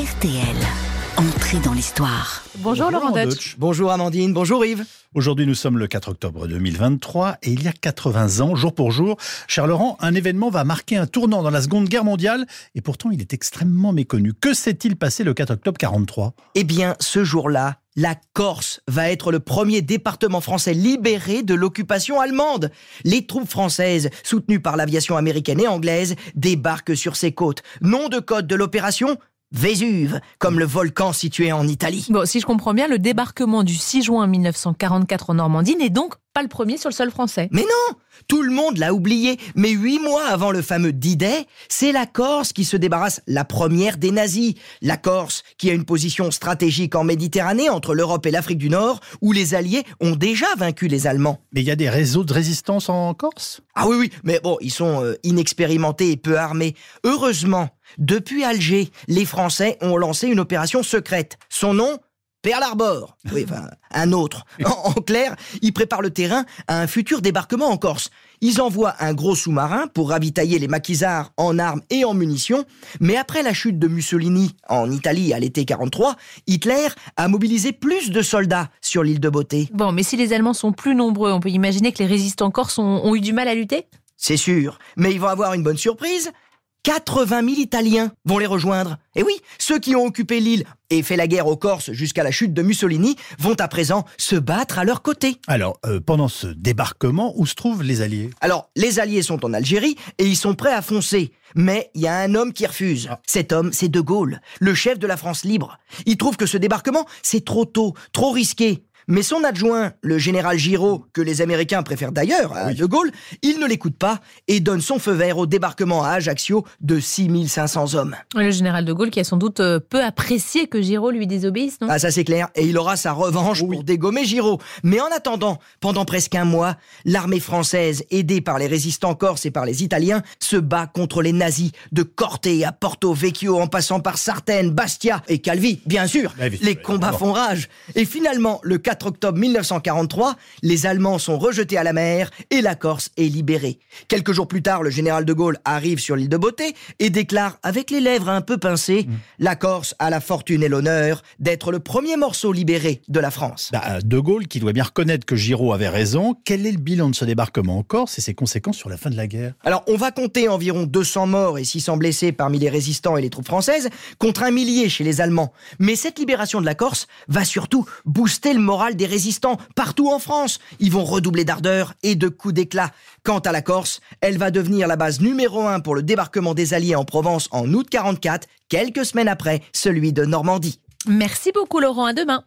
RTL. Entrée dans l'histoire. Bonjour, Laurent Laurent Deutsch. Deutsch. Bonjour Amandine, bonjour Yves. Aujourd'hui, nous sommes le 4 octobre 2023 et il y a 80 ans, jour pour jour, cher Laurent, un événement va marquer un tournant dans la Seconde Guerre mondiale et pourtant il est extrêmement méconnu. Que s'est-il passé le 4 octobre 43 Eh bien, ce jour-là, la Corse va être le premier département français libéré de l'occupation allemande. Les troupes françaises, soutenues par l'aviation américaine et anglaise, débarquent sur ses côtes. Nom de code de l'opération Vésuve, comme le volcan situé en Italie. Bon, si je comprends bien, le débarquement du 6 juin 1944 en Normandie n'est donc pas le premier sur le sol français. Mais non Tout le monde l'a oublié, mais huit mois avant le fameux D-Day, c'est la Corse qui se débarrasse la première des nazis. La Corse, qui a une position stratégique en Méditerranée entre l'Europe et l'Afrique du Nord, où les Alliés ont déjà vaincu les Allemands. Mais il y a des réseaux de résistance en Corse? Ah oui, oui, mais bon, ils sont euh, inexpérimentés et peu armés. Heureusement, depuis Alger, les Français ont lancé une opération secrète. Son nom? Pearl Harbor. Oui, enfin, un autre. En, en clair, ils préparent le terrain à un futur débarquement en Corse. Ils envoient un gros sous-marin pour ravitailler les maquisards en armes et en munitions. Mais après la chute de Mussolini en Italie à l'été 43, Hitler a mobilisé plus de soldats sur l'île de Beauté. Bon, mais si les Allemands sont plus nombreux, on peut imaginer que les résistants corses ont, ont eu du mal à lutter? C'est sûr. Mais ils vont avoir une bonne surprise. 80 000 Italiens vont les rejoindre. Et oui, ceux qui ont occupé l'île et fait la guerre aux Corses jusqu'à la chute de Mussolini vont à présent se battre à leur côté. Alors, euh, pendant ce débarquement, où se trouvent les Alliés? Alors, les Alliés sont en Algérie et ils sont prêts à foncer. Mais il y a un homme qui refuse. Ah. Cet homme, c'est De Gaulle, le chef de la France libre. Il trouve que ce débarquement, c'est trop tôt, trop risqué. Mais son adjoint, le général Giraud, que les Américains préfèrent d'ailleurs à De Gaulle, il ne l'écoute pas et donne son feu vert au débarquement à Ajaccio de 6500 hommes. Le général de Gaulle qui a sans doute euh, peu apprécié que Giraud lui désobéisse, non? Ah ça c'est clair, et il aura sa revanche pour dégommer Giraud. Mais en attendant, pendant presque un mois, l'armée française, aidée par les résistants corses et par les Italiens, se bat contre les nazis, de Corte à Porto Vecchio en passant par Sartène, Bastia et Calvi, bien sûr. Ah oui, les combats bon. font rage. Et finalement, le 4 octobre 1943, les Allemands sont rejetés à la mer et la Corse est libérée. Quelques jours plus tard, le général de Gaulle arrive sur l'île de Beauté et déclare avec les lèvres un peu pincées, Mm. la Corse a la fortune et l'honneur d'être le premier morceau libéré de la France. Bah, De Gaulle, qui doit bien reconnaître que Giraud avait raison, quel est le bilan de ce débarquement en Corse et ses conséquences sur la fin de la guerre? Alors, on va compter environ 200 morts et 600 blessés parmi les résistants et les troupes françaises, contre un millier chez les Allemands. Mais cette libération de la Corse va surtout booster le moral des résistants partout en France. Ils vont redoubler d'ardeur et de coups d'éclat. Quant à la Corse, elle va devenir la base numéro un pour le débarquement des Alliés en Provence en août 44, quelques semaines après celui de Normandie. Merci beaucoup, Laurent. À demain.